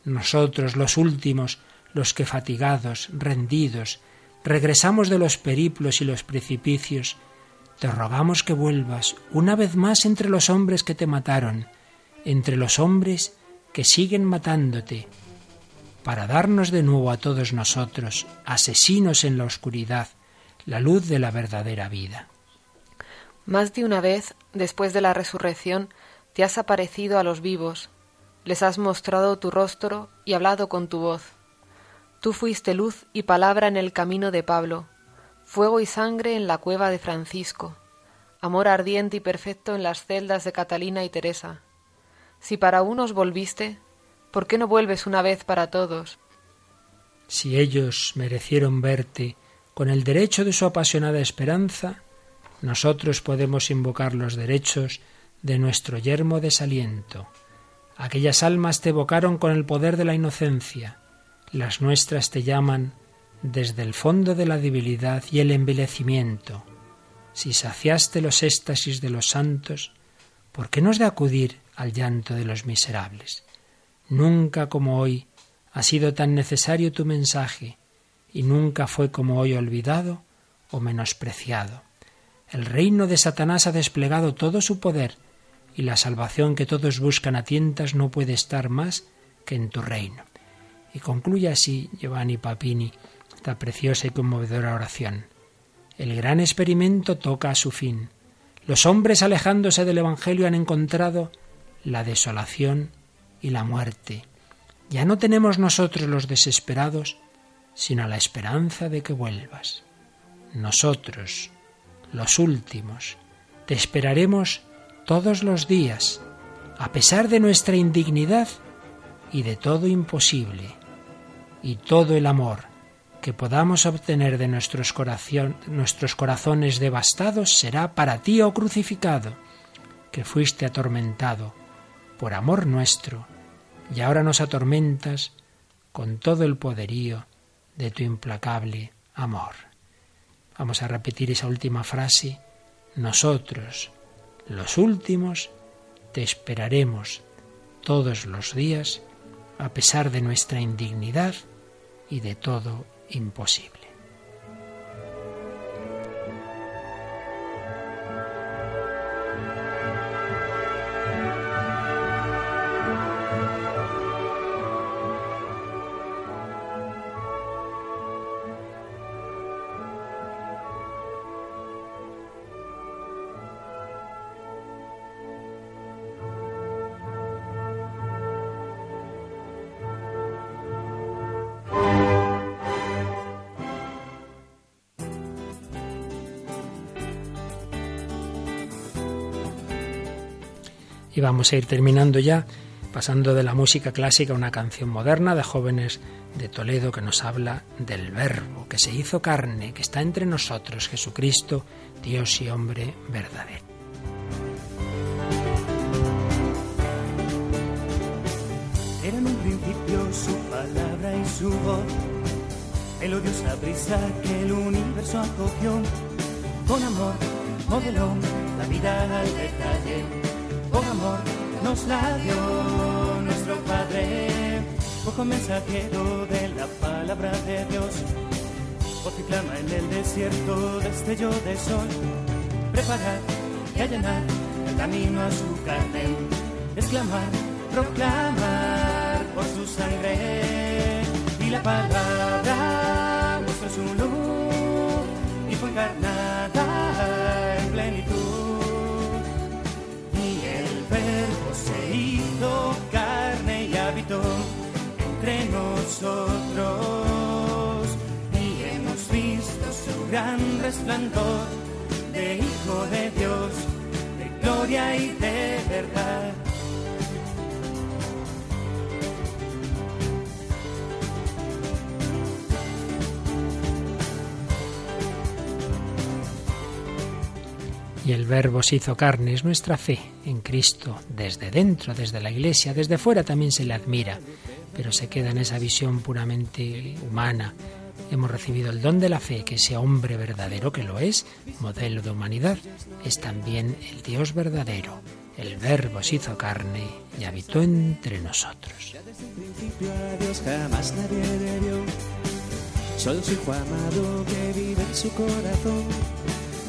Nosotros, los últimos, los que fatigados, rendidos, regresamos de los periplos y los precipicios, te rogamos que vuelvas una vez más entre los hombres que te mataron, entre los hombres que siguen matándote, para darnos de nuevo a todos nosotros, asesinos en la oscuridad, la luz de la verdadera vida. Más de una vez, después de la resurrección, te has aparecido a los vivos, les has mostrado tu rostro y hablado con tu voz. Tú fuiste luz y palabra en el camino de Pablo, fuego y sangre en la cueva de Francisco, amor ardiente y perfecto en las celdas de Catalina y Teresa. Si para unos volviste, ¿por qué no vuelves una vez para todos? Si ellos merecieron verte con el derecho de su apasionada esperanza, nosotros podemos invocar los derechos de nuestro yermo desaliento. Aquellas almas te evocaron con el poder de la inocencia, las nuestras te llaman desde el fondo de la debilidad y el envilecimiento. Si saciaste los éxtasis de los santos, ¿por qué no has de acudir al llanto de los miserables? Nunca como hoy ha sido tan necesario tu mensaje, y nunca fue como hoy olvidado o menospreciado. El reino de Satanás ha desplegado todo su poder, y la salvación que todos buscan a tientas no puede estar más que en tu reino. Y concluye así Giovanni Papini esta preciosa y conmovedora oración. El gran experimento toca a su fin. Los hombres alejándose del Evangelio han encontrado la desolación y la muerte. Ya no tenemos nosotros los desesperados, sino la esperanza de que vuelvas. Nosotros, los últimos, te esperaremos todos los días, a pesar de nuestra indignidad y de todo imposible, y todo el amor que podamos obtener de nuestros, nuestros corazones devastados será para ti, oh crucificado, que fuiste atormentado por amor nuestro, y ahora nos atormentas con todo el poderío de tu implacable amor. Vamos a repetir esa última frase. Nosotros, los últimos, te esperaremos todos los días, a pesar de nuestra indignidad y de todo imposible. Y vamos a ir terminando ya, pasando de la música clásica a una canción moderna de jóvenes de Toledo que nos habla del Verbo, que se hizo carne, que está entre nosotros, Jesucristo, Dios y hombre verdadero. Era en un principio su palabra y su voz, que el universo acogió, con amor la vida al detalle, nos la dio nuestro Padre, poco mensajero de la palabra de Dios, voz que clama en el desierto, destello de sol, preparar y allanar el camino a su carne, exclamar, proclamar por su sangre. Y la palabra muestra su luz y fue encarnada en plenitud se hizo carne y habitó entre nosotros y hemos visto su gran resplandor de Hijo de Dios, de gloria y de verdad. Y el Verbo se hizo carne, es nuestra fe en Cristo, desde dentro, desde la Iglesia, desde fuera también se le admira, pero se queda en esa visión puramente humana. Hemos recibido el don de la fe, que ese hombre verdadero que lo es, modelo de humanidad, es también el Dios verdadero. El Verbo se hizo carne y habitó entre nosotros. Solo que vive en su corazón.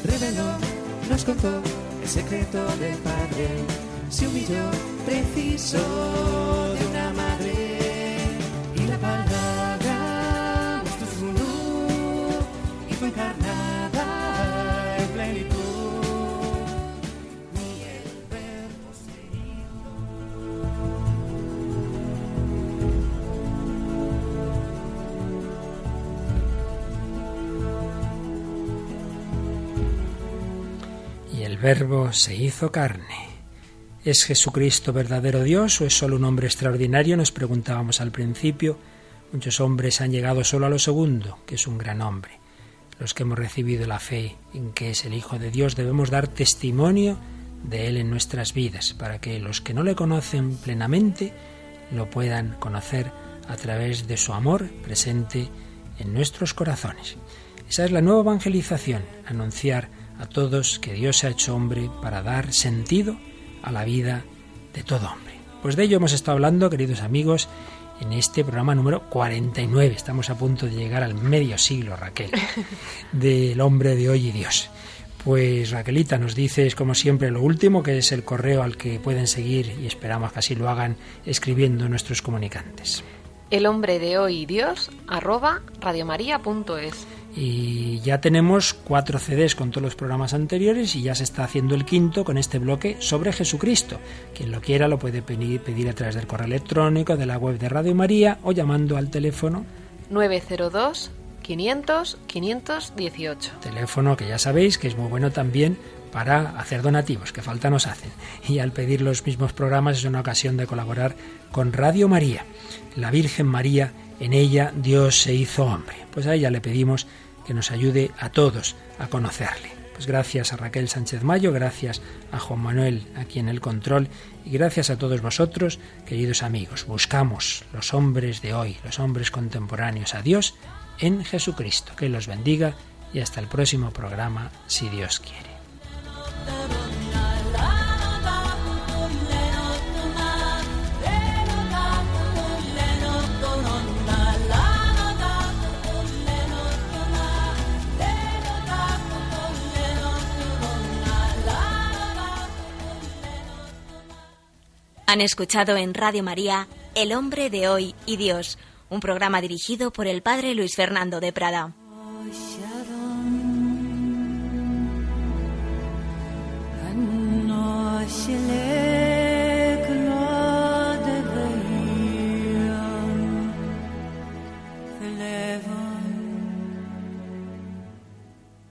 Reveló, nos contó el secreto del Padre. Se humilló, preciso de Verbo se hizo carne. ¿Es Jesucristo verdadero Dios o es solo un hombre extraordinario? Nos preguntábamos al principio. Muchos hombres han llegado solo a lo segundo, que es un gran hombre. Los que hemos recibido la fe en que es el Hijo de Dios debemos dar testimonio de Él en nuestras vidas, para que los que no le conocen plenamente lo puedan conocer a través de su amor presente en nuestros corazones. Esa es la nueva evangelización, anunciar a todos que Dios se ha hecho hombre para dar sentido a la vida de todo hombre. Pues de ello hemos estado hablando, queridos amigos, en este programa número 49. Estamos a punto de llegar al medio siglo, Raquel, del hombre de hoy y Dios. Pues Raquelita, nos dices como siempre lo último, que es el correo al que pueden seguir y esperamos que así lo hagan escribiendo nuestros comunicantes. El hombre de hoy y Dios, arroba radiomaria.es. Y ya tenemos cuatro CDs con todos los programas anteriores y ya se está haciendo el quinto con este bloque sobre Jesucristo. Quien lo quiera lo puede pedir, pedir a través del correo electrónico, de la web de Radio María o llamando al teléfono 902 500 518. Teléfono que ya sabéis que es muy bueno también para hacer donativos, que falta nos hacen. Y al pedir los mismos programas es una ocasión de colaborar con Radio María. La Virgen María, en ella Dios se hizo hombre. Pues a ella le pedimos que nos ayude a todos a conocerle. Pues gracias a Raquel Sánchez Mayo, gracias a Juan Manuel aquí en el control y gracias a todos vosotros, queridos amigos. Buscamos los hombres de hoy, los hombres contemporáneos a Dios en Jesucristo. Que los bendiga y hasta el próximo programa, si Dios quiere. Han escuchado en Radio María El hombre de hoy y Dios, un programa dirigido por el padre Luis Fernando de Prada.